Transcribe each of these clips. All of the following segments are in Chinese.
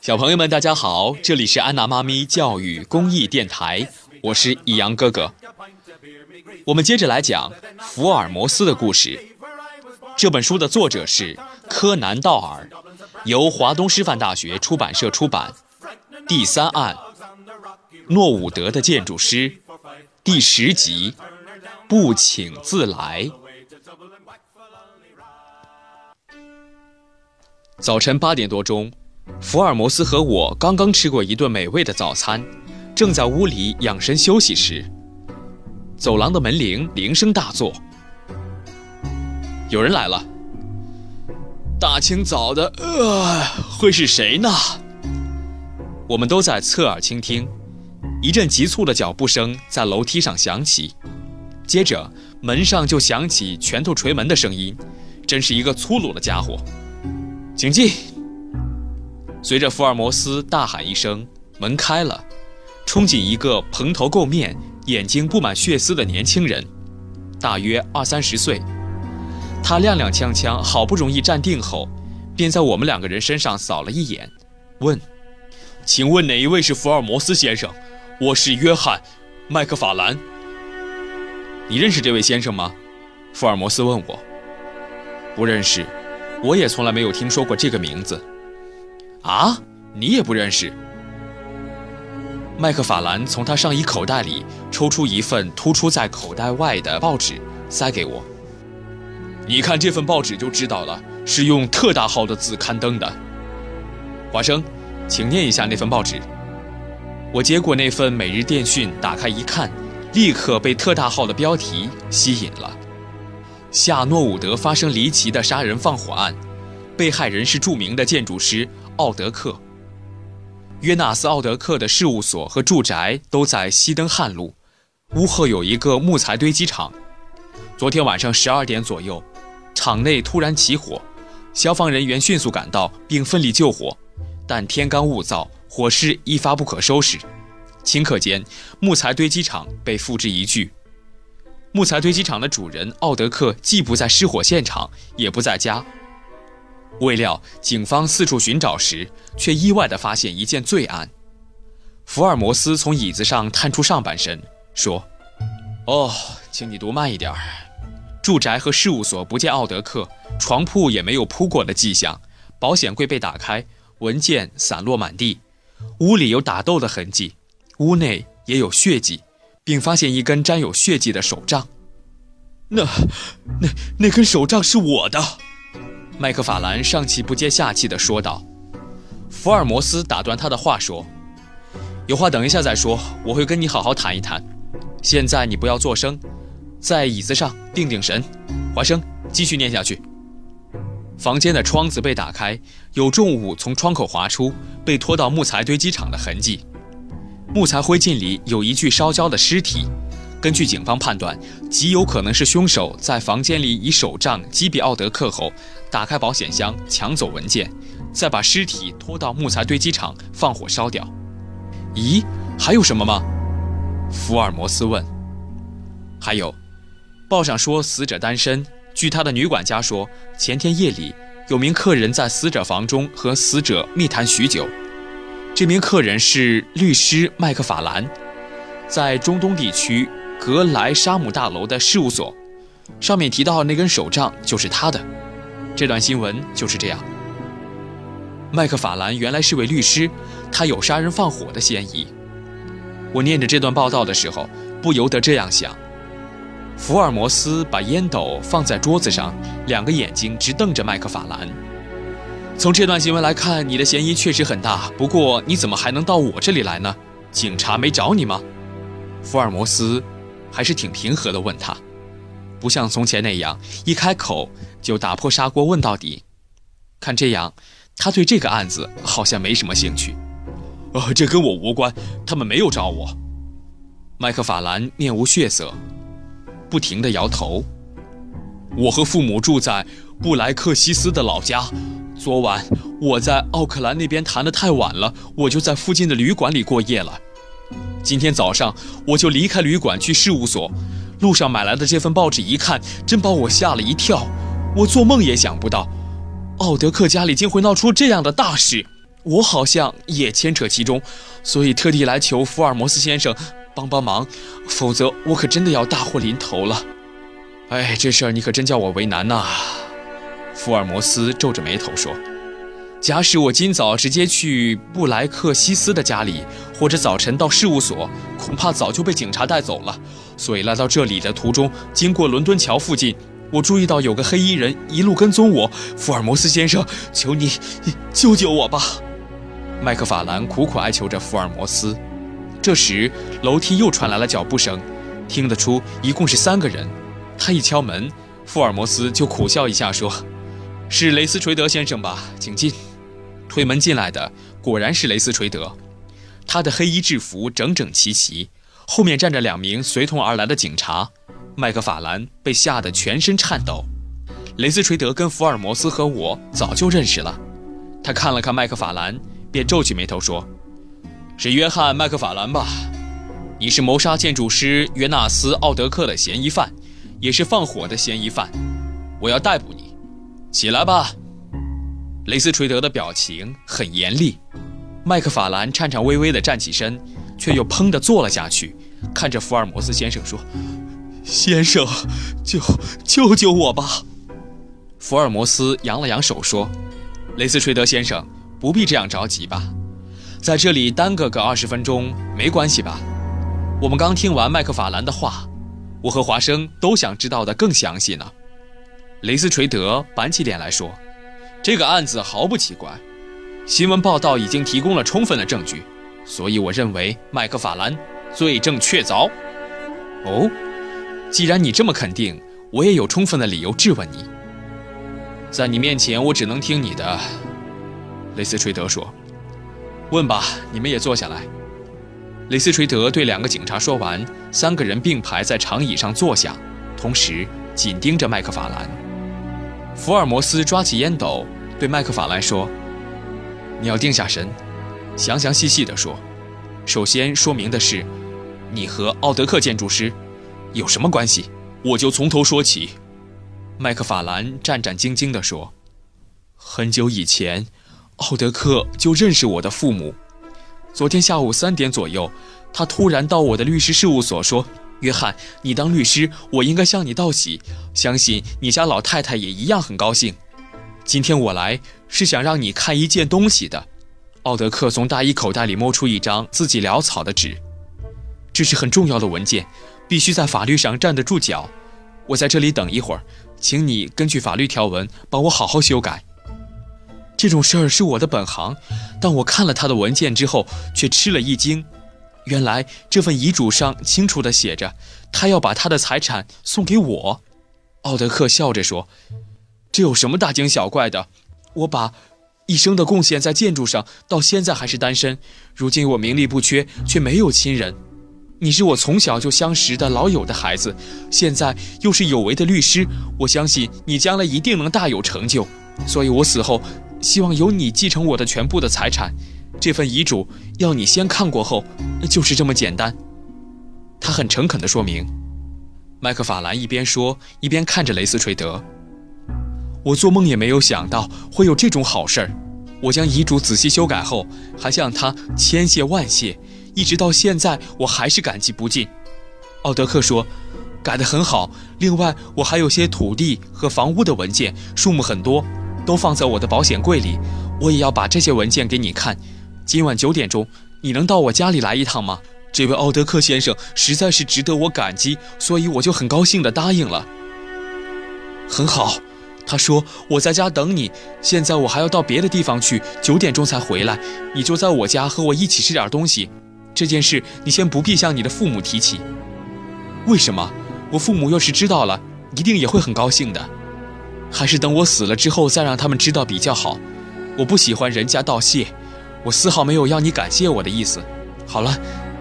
小朋友们，大家好，这里是安娜妈咪教育公益电台，我是易阳哥哥。我们接着来讲福尔摩斯的故事。这本书的作者是柯南·道尔，由华东师范大学出版社出版。第三案，诺伍德的建筑师，第十集，不请自来。早晨八点多钟，福尔摩斯和我刚刚吃过一顿美味的早餐，正在屋里养生休息时，走廊的门铃铃声大作，有人来了。大清早的，呃，会是谁呢？我们都在侧耳倾听，一阵急促的脚步声在楼梯上响起，接着门上就响起拳头捶门的声音，真是一个粗鲁的家伙。请进。随着福尔摩斯大喊一声，门开了，冲进一个蓬头垢面、眼睛布满血丝的年轻人，大约二三十岁。他踉踉跄跄，好不容易站定后，便在我们两个人身上扫了一眼，问：“请问哪一位是福尔摩斯先生？我是约翰·麦克法兰。你认识这位先生吗？”福尔摩斯问我。“不认识。”我也从来没有听说过这个名字，啊，你也不认识？麦克法兰从他上衣口袋里抽出一份突出在口袋外的报纸，塞给我。你看这份报纸就知道了，是用特大号的字刊登的。华生，请念一下那份报纸。我接过那份《每日电讯》，打开一看，立刻被特大号的标题吸引了。夏诺伍德发生离奇的杀人放火案，被害人是著名的建筑师奥德克。约纳斯·奥德克的事务所和住宅都在西登汉路，屋后有一个木材堆积场。昨天晚上十二点左右，场内突然起火，消防人员迅速赶到并奋力救火，但天干物燥，火势一发不可收拾。顷刻间，木材堆积场被付之一炬。木材堆积场的主人奥德克既不在失火现场，也不在家。未料警方四处寻找时，却意外地发现一件罪案。福尔摩斯从椅子上探出上半身，说：“哦，请你读慢一点。住宅和事务所不见奥德克，床铺也没有铺过的迹象，保险柜被打开，文件散落满地，屋里有打斗的痕迹，屋内也有血迹。”并发现一根沾有血迹的手杖，那、那、那根手杖是我的。麦克法兰上气不接下气地说道。福尔摩斯打断他的话说：“有话等一下再说，我会跟你好好谈一谈。现在你不要作声，在椅子上定定神。华生，继续念下去。”房间的窗子被打开，有重物从窗口滑出，被拖到木材堆积场的痕迹。木材灰烬里有一具烧焦的尸体，根据警方判断，极有可能是凶手在房间里以手杖击毙奥德克后，打开保险箱抢走文件，再把尸体拖到木材堆积场放火烧掉。咦，还有什么吗？福尔摩斯问。还有，报上说死者单身，据他的女管家说，前天夜里有名客人在死者房中和死者密谈许久。这名客人是律师麦克法兰，在中东地区格莱沙姆大楼的事务所。上面提到那根手杖就是他的。这段新闻就是这样。麦克法兰原来是位律师，他有杀人放火的嫌疑。我念着这段报道的时候，不由得这样想。福尔摩斯把烟斗放在桌子上，两个眼睛直瞪着麦克法兰。从这段新闻来看，你的嫌疑确实很大。不过，你怎么还能到我这里来呢？警察没找你吗？福尔摩斯还是挺平和地问他，不像从前那样一开口就打破砂锅问到底。看这样，他对这个案子好像没什么兴趣。呃，这跟我无关，他们没有找我。麦克法兰面无血色，不停地摇头。我和父母住在布莱克西斯的老家。昨晚我在奥克兰那边谈得太晚了，我就在附近的旅馆里过夜了。今天早上我就离开旅馆去事务所，路上买来的这份报纸一看，真把我吓了一跳。我做梦也想不到，奥德克家里竟会闹出这样的大事，我好像也牵扯其中，所以特地来求福尔摩斯先生帮帮忙，否则我可真的要大祸临头了。哎，这事儿你可真叫我为难呐！福尔摩斯皱着眉头说：“假使我今早直接去布莱克西斯的家里，或者早晨到事务所，恐怕早就被警察带走了。所以来到这里的途中，经过伦敦桥附近。”我注意到有个黑衣人一路跟踪我，福尔摩斯先生，求你救救我吧！麦克法兰苦苦哀求着福尔摩斯。这时，楼梯又传来了脚步声，听得出一共是三个人。他一敲门，福尔摩斯就苦笑一下说：“是雷斯垂德先生吧？请进。”推门进来的果然是雷斯垂德，他的黑衣制服整整齐齐，后面站着两名随同而来的警察。麦克法兰被吓得全身颤抖。雷斯垂德跟福尔摩斯和我早就认识了。他看了看麦克法兰，便皱起眉头说：“是约翰·麦克法兰吧？你是谋杀建筑师约纳斯·奥德克的嫌疑犯，也是放火的嫌疑犯。我要逮捕你，起来吧。”雷斯垂德的表情很严厉。麦克法兰颤颤巍巍地站起身，却又砰地坐了下去，看着福尔摩斯先生说。先生，救救救我吧！福尔摩斯扬了扬手说：“雷斯垂德先生，不必这样着急吧，在这里耽搁个二十分钟没关系吧？我们刚听完麦克法兰的话，我和华生都想知道的更详细呢。”雷斯垂德板起脸来说：“这个案子毫不奇怪，新闻报道已经提供了充分的证据，所以我认为麦克法兰罪证确凿。”哦。既然你这么肯定，我也有充分的理由质问你。在你面前，我只能听你的。”雷斯垂德说。“问吧，你们也坐下来。”雷斯垂德对两个警察说完，三个人并排在长椅上坐下，同时紧盯着麦克法兰。福尔摩斯抓起烟斗，对麦克法兰说：“你要定下神，详详细细地说。首先说明的是，你和奥德克建筑师。”有什么关系？我就从头说起。麦克法兰战战兢兢地说：“很久以前，奥德克就认识我的父母。昨天下午三点左右，他突然到我的律师事务所说：‘约翰，你当律师，我应该向你道喜。相信你家老太太也一样很高兴。今天我来是想让你看一件东西的。’奥德克从大衣口袋里摸出一张自己潦草的纸，这是很重要的文件。”必须在法律上站得住脚。我在这里等一会儿，请你根据法律条文帮我好好修改。这种事儿是我的本行，但我看了他的文件之后，却吃了一惊。原来这份遗嘱上清楚地写着，他要把他的财产送给我。奥德克笑着说：“这有什么大惊小怪的？我把一生的贡献在建筑上，到现在还是单身。如今我名利不缺，却没有亲人。”你是我从小就相识的老友的孩子，现在又是有为的律师，我相信你将来一定能大有成就。所以我死后，希望由你继承我的全部的财产。这份遗嘱要你先看过后，就是这么简单。他很诚恳地说明。麦克法兰一边说，一边看着雷斯垂德。我做梦也没有想到会有这种好事儿。我将遗嘱仔细修改后，还向他千谢万谢。一直到现在，我还是感激不尽。奥德克说：“改得很好。另外，我还有些土地和房屋的文件，数目很多，都放在我的保险柜里。我也要把这些文件给你看。今晚九点钟，你能到我家里来一趟吗？这位奥德克先生实在是值得我感激，所以我就很高兴地答应了。很好，他说我在家等你。现在我还要到别的地方去，九点钟才回来。你就在我家和我一起吃点东西。”这件事你先不必向你的父母提起。为什么？我父母要是知道了，一定也会很高兴的。还是等我死了之后再让他们知道比较好。我不喜欢人家道谢，我丝毫没有要你感谢我的意思。好了，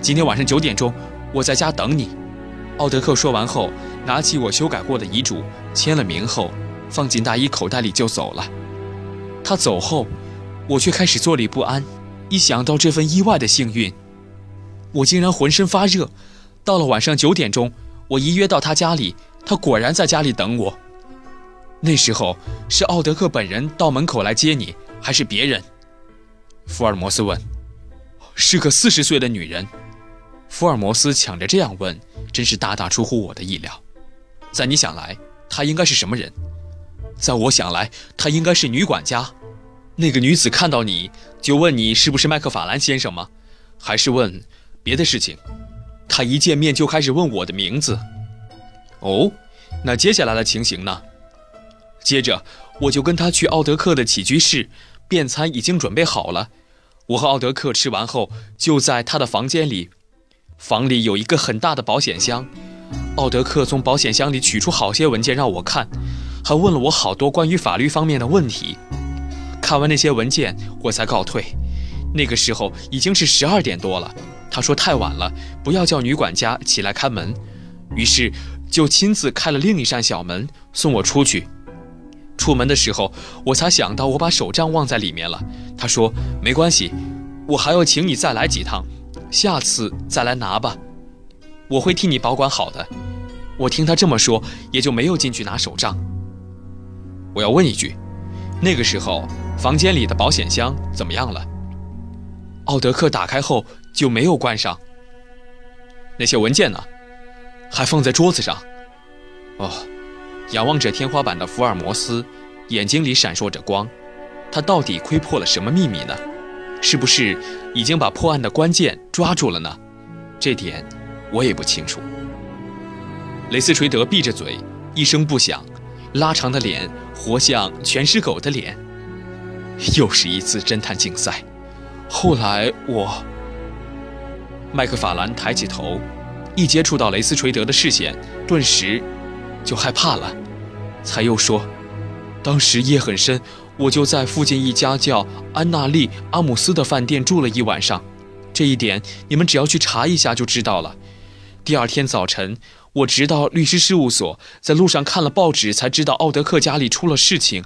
今天晚上九点钟，我在家等你。奥德克说完后，拿起我修改过的遗嘱，签了名后，放进大衣口袋里就走了。他走后，我却开始坐立不安，一想到这份意外的幸运。我竟然浑身发热，到了晚上九点钟，我一约到他家里，他果然在家里等我。那时候是奥德克本人到门口来接你，还是别人？福尔摩斯问。是个四十岁的女人。福尔摩斯抢着这样问，真是大大出乎我的意料。在你想来，她应该是什么人？在我想来，她应该是女管家。那个女子看到你就问你是不是麦克法兰先生吗？还是问别的事情？她一见面就开始问我的名字。哦，那接下来的情形呢？接着我就跟她去奥德克的起居室，便餐已经准备好了。我和奥德克吃完后就在他的房间里，房里有一个很大的保险箱。奥德克从保险箱里取出好些文件让我看，还问了我好多关于法律方面的问题。看完那些文件，我才告退。那个时候已经是十二点多了，他说太晚了，不要叫女管家起来开门，于是就亲自开了另一扇小门送我出去。出门的时候，我才想到我把手杖忘在里面了。他说没关系，我还要请你再来几趟，下次再来拿吧，我会替你保管好的。我听他这么说，也就没有进去拿手杖。我要问一句，那个时候房间里的保险箱怎么样了？奥德克打开后就没有关上。那些文件呢？还放在桌子上。哦，仰望着天花板的福尔摩斯，眼睛里闪烁着光。他到底窥破了什么秘密呢？是不是已经把破案的关键抓住了呢？这点我也不清楚。雷斯垂德闭着嘴，一声不响，拉长的脸活像全尸狗的脸。又是一次侦探竞赛。后来我，麦克法兰抬起头，一接触到雷斯垂德的视线，顿时就害怕了，才又说：“当时夜很深，我就在附近一家叫安娜丽阿姆斯的饭店住了一晚上。这一点你们只要去查一下就知道了。第二天早晨，我直到律师事务所，在路上看了报纸，才知道奥德克家里出了事情。”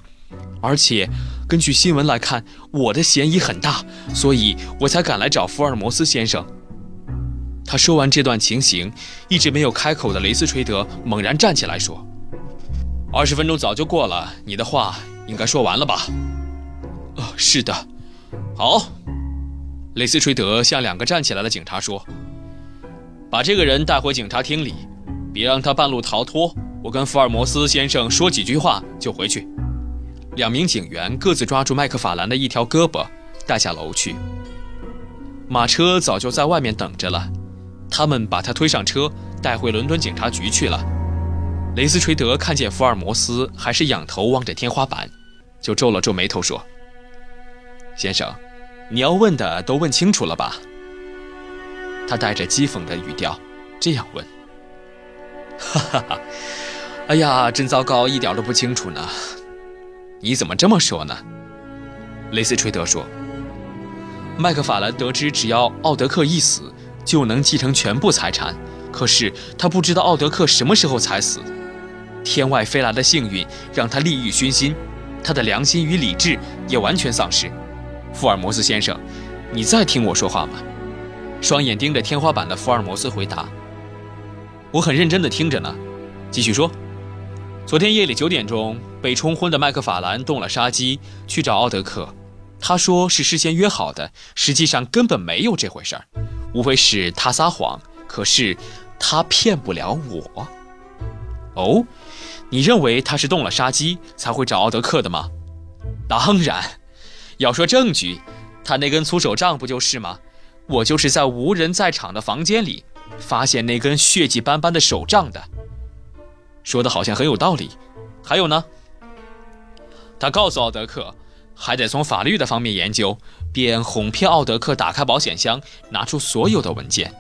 而且，根据新闻来看，我的嫌疑很大，所以我才赶来找福尔摩斯先生。他说完这段情形，一直没有开口的雷斯垂德猛然站起来说：“二十分钟早就过了，你的话应该说完了吧？”“哦，是的。”“好。”雷斯垂德向两个站起来的警察说：“把这个人带回警察厅里，别让他半路逃脱。我跟福尔摩斯先生说几句话就回去。”两名警员各自抓住麦克法兰的一条胳膊，带下楼去。马车早就在外面等着了，他们把他推上车，带回伦敦警察局去了。雷斯垂德看见福尔摩斯还是仰头望着天花板，就皱了皱眉头说：“先生，你要问的都问清楚了吧？”他带着讥讽的语调这样问：“哈哈哈，哎呀，真糟糕，一点都不清楚呢。”你怎么这么说呢？雷斯垂德说：“麦克法兰得知只要奥德克一死，就能继承全部财产。可是他不知道奥德克什么时候才死。天外飞来的幸运让他利欲熏心，他的良心与理智也完全丧失。福尔摩斯先生，你在听我说话吗？”双眼盯着天花板的福尔摩斯回答：“我很认真地听着呢。继续说。”昨天夜里九点钟，被冲昏的麦克法兰动了杀机，去找奥德克。他说是事先约好的，实际上根本没有这回事儿，无非是他撒谎。可是他骗不了我。哦，你认为他是动了杀机才会找奥德克的吗？当然，要说证据，他那根粗手杖不就是吗？我就是在无人在场的房间里发现那根血迹斑斑的手杖的。说的好像很有道理，还有呢？他告诉奥德克，还得从法律的方面研究，便哄骗奥德克打开保险箱，拿出所有的文件。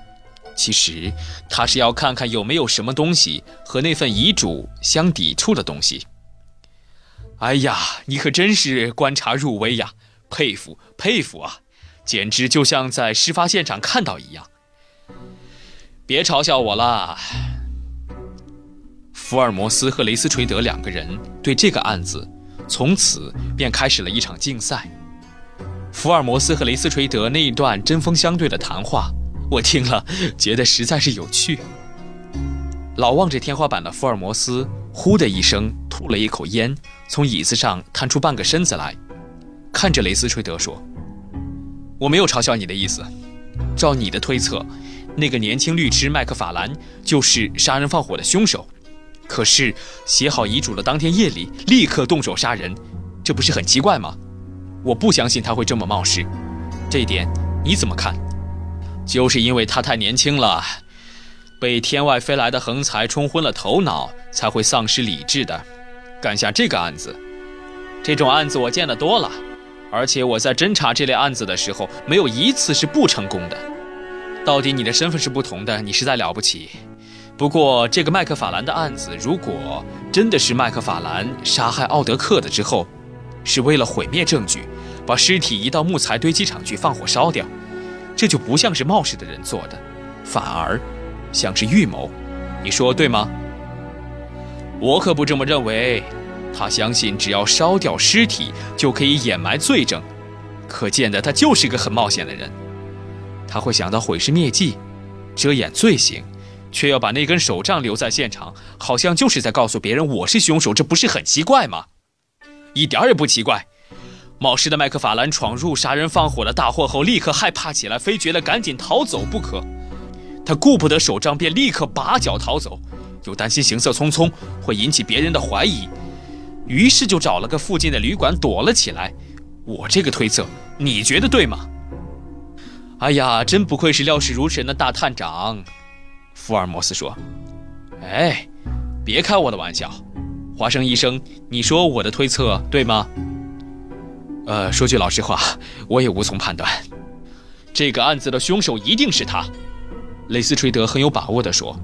其实他是要看看有没有什么东西和那份遗嘱相抵触的东西。哎呀，你可真是观察入微呀！佩服佩服啊，简直就像在事发现场看到一样。别嘲笑我啦。福尔摩斯和雷斯垂德两个人对这个案子，从此便开始了一场竞赛。福尔摩斯和雷斯垂德那一段针锋相对的谈话，我听了觉得实在是有趣。老望着天花板的福尔摩斯，呼的一声吐了一口烟，从椅子上探出半个身子来，看着雷斯垂德说：“我没有嘲笑你的意思。照你的推测，那个年轻律师麦克法兰就是杀人放火的凶手。可是写好遗嘱的当天夜里，立刻动手杀人，这不是很奇怪吗？我不相信他会这么冒失。这一点你怎么看？就是因为他太年轻了。”被天外飞来的横财冲昏了头脑，才会丧失理智的干下这个案子。这种案子我见得多了，而且我在侦查这类案子的时候，没有一次是不成功的。到底你的身份是不同的，你实在了不起。不过这个麦克法兰的案子，如果真的是麦克法兰杀害奥德克的之后，是为了毁灭证据，把尸体移到木材堆积场去放火烧掉，这就不像是冒失的人做的，反而。像是预谋，你说对吗？我可不这么认为。他相信只要烧掉尸体就可以掩埋罪证，可见的他就是个很冒险的人。他会想到毁尸灭迹，遮掩罪行，却要把那根手杖留在现场，好像就是在告诉别人我是凶手，这不是很奇怪吗？一点也不奇怪。冒失的麦克法兰闯入杀人放火的大祸后，立刻害怕起来，非觉得赶紧逃走不可。他顾不得手杖，便立刻拔脚逃走，又担心行色匆匆会引起别人的怀疑，于是就找了个附近的旅馆躲了起来。我这个推测，你觉得对吗？哎呀，真不愧是料事如神的大探长，福尔摩斯说。哎，别开我的玩笑，华生医生，你说我的推测对吗？呃，说句老实话，我也无从判断。这个案子的凶手一定是他。雷斯垂德很有把握地说：“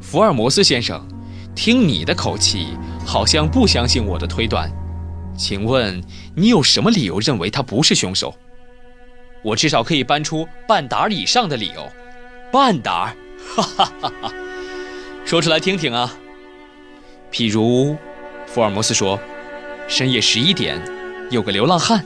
福尔摩斯先生，听你的口气，好像不相信我的推断。请问你有什么理由认为他不是凶手？我至少可以搬出半打以上的理由。半打？哈哈哈哈！说出来听听啊。譬如，福尔摩斯说，深夜十一点，有个流浪汉，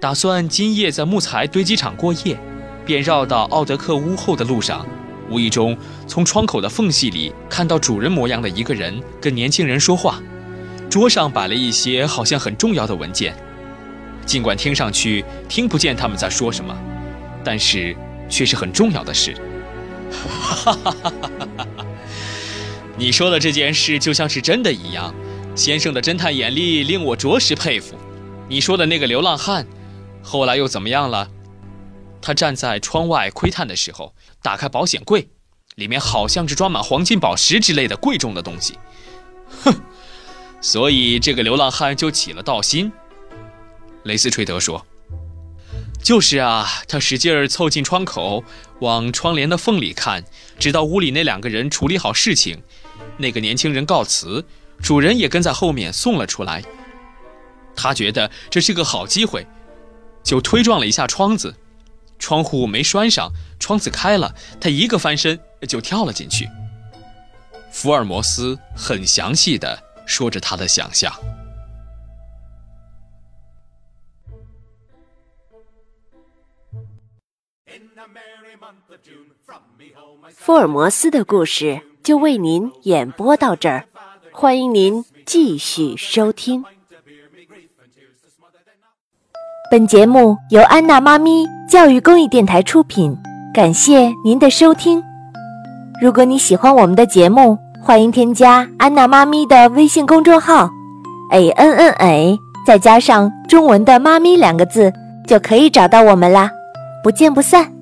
打算今夜在木材堆积场过夜。”便绕到奥德克屋后的路上，无意中从窗口的缝隙里看到主人模样的一个人跟年轻人说话，桌上摆了一些好像很重要的文件，尽管听上去听不见他们在说什么，但是却是很重要的事。哈哈哈哈哈！你说的这件事就像是真的一样，先生的侦探眼力令我着实佩服。你说的那个流浪汉，后来又怎么样了？他站在窗外窥探的时候，打开保险柜，里面好像是装满黄金宝石之类的贵重的东西。哼，所以这个流浪汉就起了盗心。雷斯垂德说：“就是啊，他使劲儿凑近窗口，往窗帘的缝里看，直到屋里那两个人处理好事情，那个年轻人告辞，主人也跟在后面送了出来。他觉得这是个好机会，就推撞了一下窗子。”窗户没拴上，窗子开了，他一个翻身就跳了进去。福尔摩斯很详细的说着他的想象。福尔摩斯的故事就为您演播到这儿，欢迎您继续收听。本节目由安娜妈咪教育公益电台出品，感谢您的收听。如果你喜欢我们的节目，欢迎添加安娜妈咪的微信公众号，a n n a，再加上中文的“妈咪”两个字，就可以找到我们啦。不见不散。